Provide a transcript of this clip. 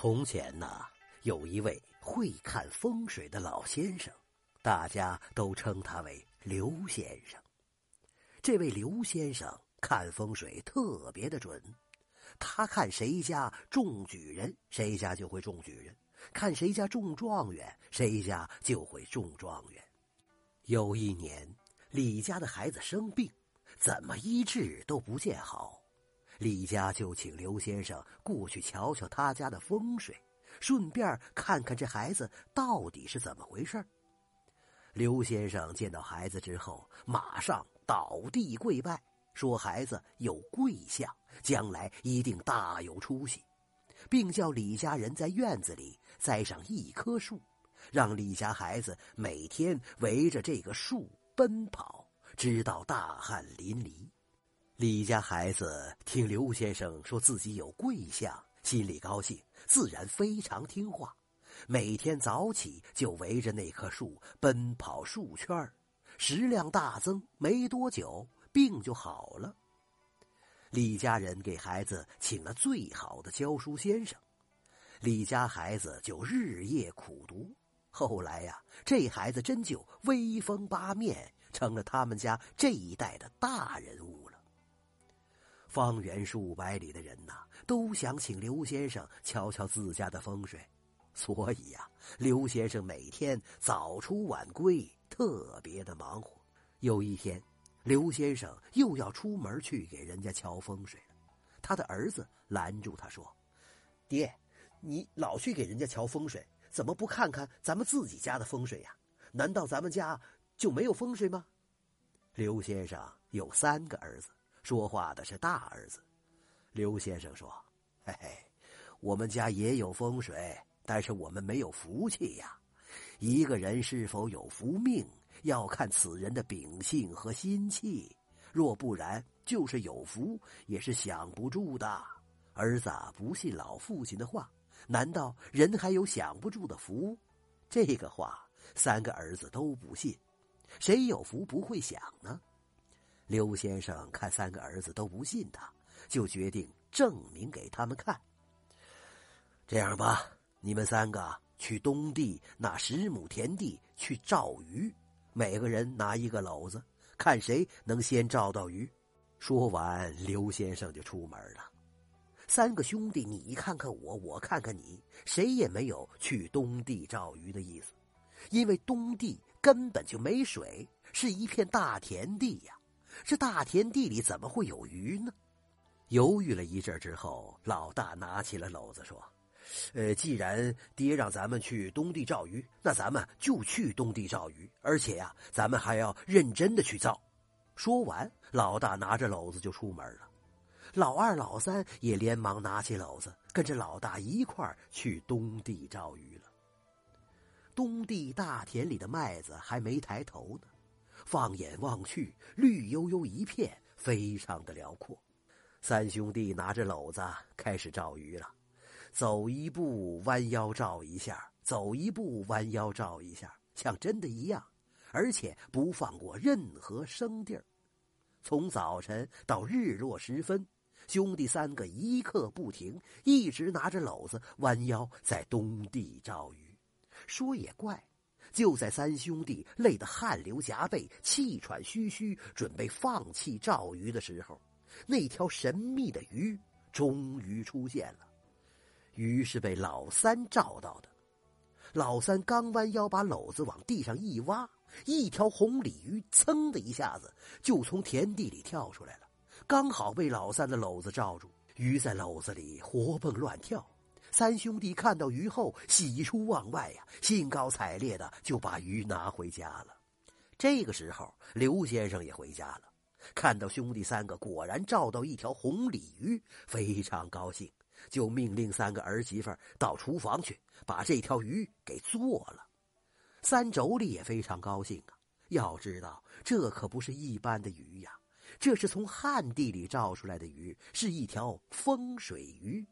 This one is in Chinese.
从前呢，有一位会看风水的老先生，大家都称他为刘先生。这位刘先生看风水特别的准，他看谁家中举人，谁家就会中举人；看谁家中状元，谁家就会中状元。有一年，李家的孩子生病，怎么医治都不见好。李家就请刘先生过去瞧瞧他家的风水，顺便看看这孩子到底是怎么回事刘先生见到孩子之后，马上倒地跪拜，说孩子有贵相，将来一定大有出息，并叫李家人在院子里栽上一棵树，让李家孩子每天围着这个树奔跑，直到大汗淋漓。李家孩子听刘先生说自己有贵相，心里高兴，自然非常听话。每天早起就围着那棵树奔跑数圈食量大增。没多久，病就好了。李家人给孩子请了最好的教书先生，李家孩子就日夜苦读。后来呀，这孩子真就威风八面，成了他们家这一代的大人物。方圆数百里的人呐，都想请刘先生瞧瞧自家的风水，所以呀，刘先生每天早出晚归，特别的忙活。有一天，刘先生又要出门去给人家瞧风水了，他的儿子拦住他说：“爹，你老去给人家瞧风水，怎么不看看咱们自己家的风水呀？难道咱们家就没有风水吗？”刘先生有三个儿子。说话的是大儿子，刘先生说：“嘿嘿，我们家也有风水，但是我们没有福气呀。一个人是否有福命，要看此人的秉性和心气。若不然，就是有福也是享不住的。儿子不信老父亲的话，难道人还有享不住的福？这个话，三个儿子都不信。谁有福不会享呢？”刘先生看三个儿子都不信他，就决定证明给他们看。这样吧，你们三个去东地那十亩田地去照鱼，每个人拿一个篓子，看谁能先照到鱼。说完，刘先生就出门了。三个兄弟，你看看我，我看看你，谁也没有去东地照鱼的意思，因为东地根本就没水，是一片大田地呀。这大田地里怎么会有鱼呢？犹豫了一阵之后，老大拿起了篓子说：“呃，既然爹让咱们去东地照鱼，那咱们就去东地照鱼，而且呀，咱们还要认真的去照。”说完，老大拿着篓子就出门了。老二、老三也连忙拿起篓子，跟着老大一块儿去东地照鱼了。东地大田里的麦子还没抬头呢。放眼望去，绿油油一片，非常的辽阔。三兄弟拿着篓子开始照鱼了，走一步弯腰照一下，走一步弯腰照一下，像真的一样，而且不放过任何生地儿。从早晨到日落时分，兄弟三个一刻不停，一直拿着篓子弯腰在东地照鱼。说也怪。就在三兄弟累得汗流浃背、气喘吁吁，准备放弃照鱼的时候，那条神秘的鱼终于出现了。鱼是被老三照到的。老三刚弯腰把篓子往地上一挖，一条红鲤鱼噌的一下子就从田地里跳出来了，刚好被老三的篓子罩住。鱼在篓子里活蹦乱跳。三兄弟看到鱼后，喜出望外呀，兴高采烈的就把鱼拿回家了。这个时候，刘先生也回家了，看到兄弟三个果然照到一条红鲤鱼，非常高兴，就命令三个儿媳妇到厨房去把这条鱼给做了。三妯娌也非常高兴啊，要知道这可不是一般的鱼呀，这是从旱地里照出来的鱼，是一条风水鱼。